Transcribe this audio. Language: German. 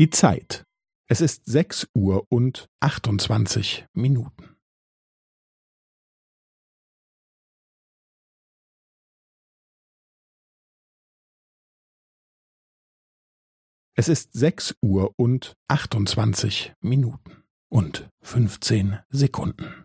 Die Zeit. Es ist sechs Uhr und achtundzwanzig Minuten. Es ist sechs Uhr und achtundzwanzig Minuten und fünfzehn Sekunden.